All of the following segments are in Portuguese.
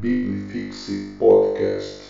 Biblifixe Podcast.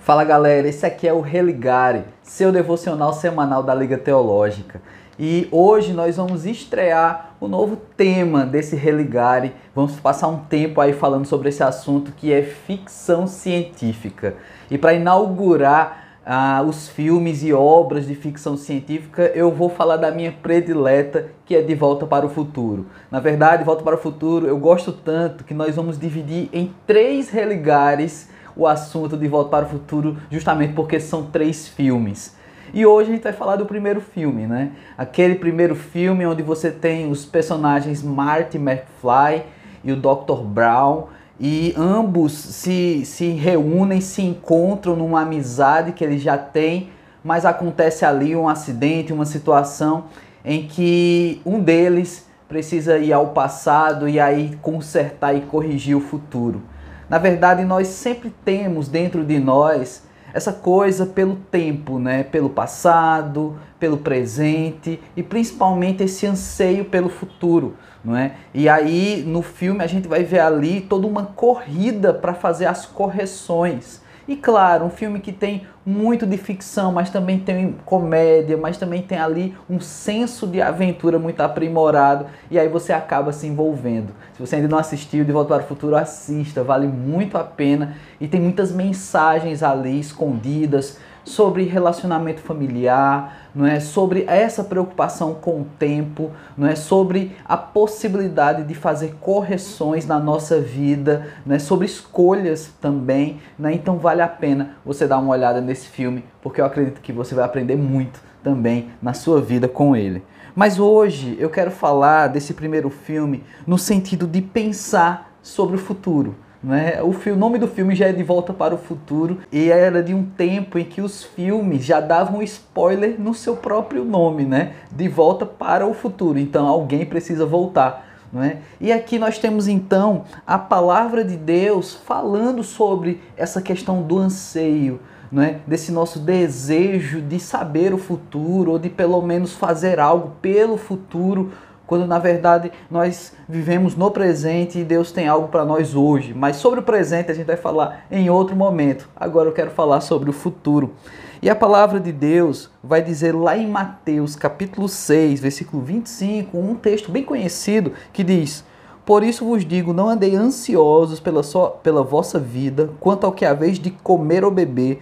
Fala galera, esse aqui é o Religare, seu devocional semanal da Liga Teológica. E hoje nós vamos estrear o novo tema desse Religare. Vamos passar um tempo aí falando sobre esse assunto que é ficção científica. E para inaugurar ah, os filmes e obras de ficção científica, eu vou falar da minha predileta, que é De Volta para o Futuro. Na verdade, Volta para o Futuro eu gosto tanto que nós vamos dividir em três religares o assunto de Volta para o Futuro, justamente porque são três filmes. E hoje a gente vai falar do primeiro filme, né? Aquele primeiro filme onde você tem os personagens Marty McFly e o Dr. Brown e ambos se, se reúnem, se encontram numa amizade que eles já têm, mas acontece ali um acidente, uma situação em que um deles precisa ir ao passado e aí consertar e corrigir o futuro. Na verdade, nós sempre temos dentro de nós essa coisa pelo tempo, né? pelo passado, pelo presente e principalmente esse anseio pelo futuro. Não é? E aí no filme a gente vai ver ali toda uma corrida para fazer as correções. E claro, um filme que tem muito de ficção, mas também tem comédia, mas também tem ali um senso de aventura muito aprimorado e aí você acaba se envolvendo. Se você ainda não assistiu De Volta para o Futuro, assista, vale muito a pena e tem muitas mensagens ali escondidas sobre relacionamento familiar, não é sobre essa preocupação com o tempo, não é sobre a possibilidade de fazer correções na nossa vida, não é sobre escolhas também, né? Então vale a pena você dar uma olhada nesse filme, porque eu acredito que você vai aprender muito também na sua vida com ele. Mas hoje eu quero falar desse primeiro filme no sentido de pensar sobre o futuro né? O, filme, o nome do filme já é De Volta para o Futuro e era de um tempo em que os filmes já davam spoiler no seu próprio nome, né? De Volta para o Futuro. Então alguém precisa voltar. Não é? E aqui nós temos então a palavra de Deus falando sobre essa questão do anseio, não é? desse nosso desejo de saber o futuro, ou de pelo menos fazer algo pelo futuro quando na verdade nós vivemos no presente e Deus tem algo para nós hoje. Mas sobre o presente a gente vai falar em outro momento. Agora eu quero falar sobre o futuro. E a palavra de Deus vai dizer lá em Mateus capítulo 6, versículo 25, um texto bem conhecido que diz: Por isso vos digo, não andei ansiosos pela, só, pela vossa vida, quanto ao que a vez de comer ou beber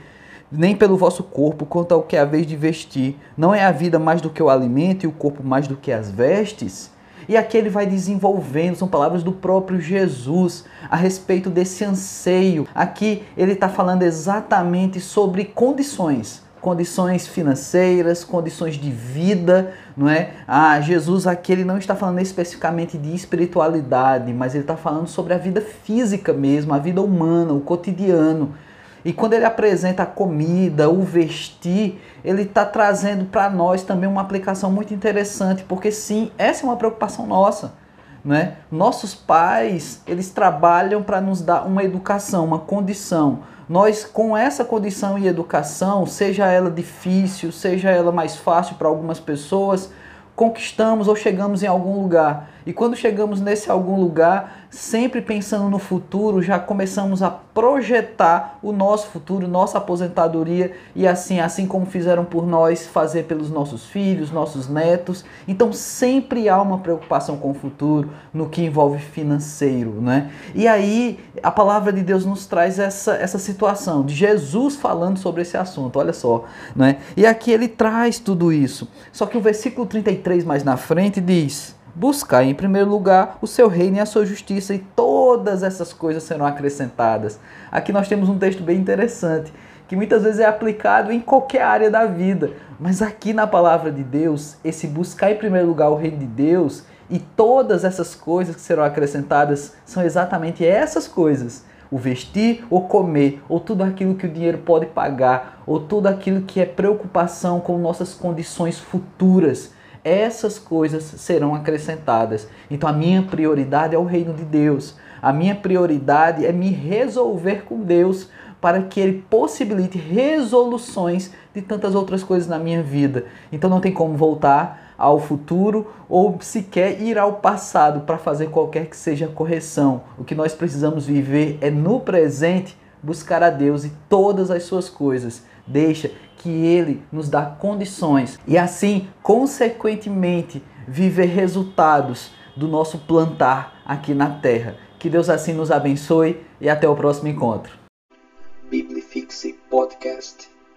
nem pelo vosso corpo, quanto ao que é a vez de vestir. Não é a vida mais do que o alimento e o corpo mais do que as vestes? E aqui ele vai desenvolvendo, são palavras do próprio Jesus a respeito desse anseio. Aqui ele está falando exatamente sobre condições, condições financeiras, condições de vida, não é? Ah, Jesus aqui ele não está falando especificamente de espiritualidade, mas ele está falando sobre a vida física mesmo, a vida humana, o cotidiano. E quando ele apresenta a comida, o vestir, ele está trazendo para nós também uma aplicação muito interessante, porque sim, essa é uma preocupação nossa. Né? Nossos pais, eles trabalham para nos dar uma educação, uma condição. Nós, com essa condição e educação, seja ela difícil, seja ela mais fácil para algumas pessoas, conquistamos ou chegamos em algum lugar. E quando chegamos nesse algum lugar, sempre pensando no futuro, já começamos a projetar o nosso futuro, nossa aposentadoria e assim, assim como fizeram por nós, fazer pelos nossos filhos, nossos netos. Então sempre há uma preocupação com o futuro no que envolve financeiro, né? E aí a palavra de Deus nos traz essa, essa situação de Jesus falando sobre esse assunto, olha só, né? E aqui ele traz tudo isso. Só que o versículo 33 mais na frente diz: Buscar em primeiro lugar o seu reino e a sua justiça, e todas essas coisas serão acrescentadas. Aqui nós temos um texto bem interessante, que muitas vezes é aplicado em qualquer área da vida, mas aqui na palavra de Deus, esse buscar em primeiro lugar o reino de Deus e todas essas coisas que serão acrescentadas são exatamente essas coisas. O vestir ou comer, ou tudo aquilo que o dinheiro pode pagar, ou tudo aquilo que é preocupação com nossas condições futuras essas coisas serão acrescentadas. Então a minha prioridade é o reino de Deus. A minha prioridade é me resolver com Deus para que ele possibilite resoluções de tantas outras coisas na minha vida. Então não tem como voltar ao futuro ou sequer ir ao passado para fazer qualquer que seja correção. O que nós precisamos viver é no presente buscar a Deus e todas as suas coisas. Deixa que Ele nos dá condições e assim, consequentemente, viver resultados do nosso plantar aqui na terra. Que Deus assim nos abençoe e até o próximo encontro. Biblifixe Podcast.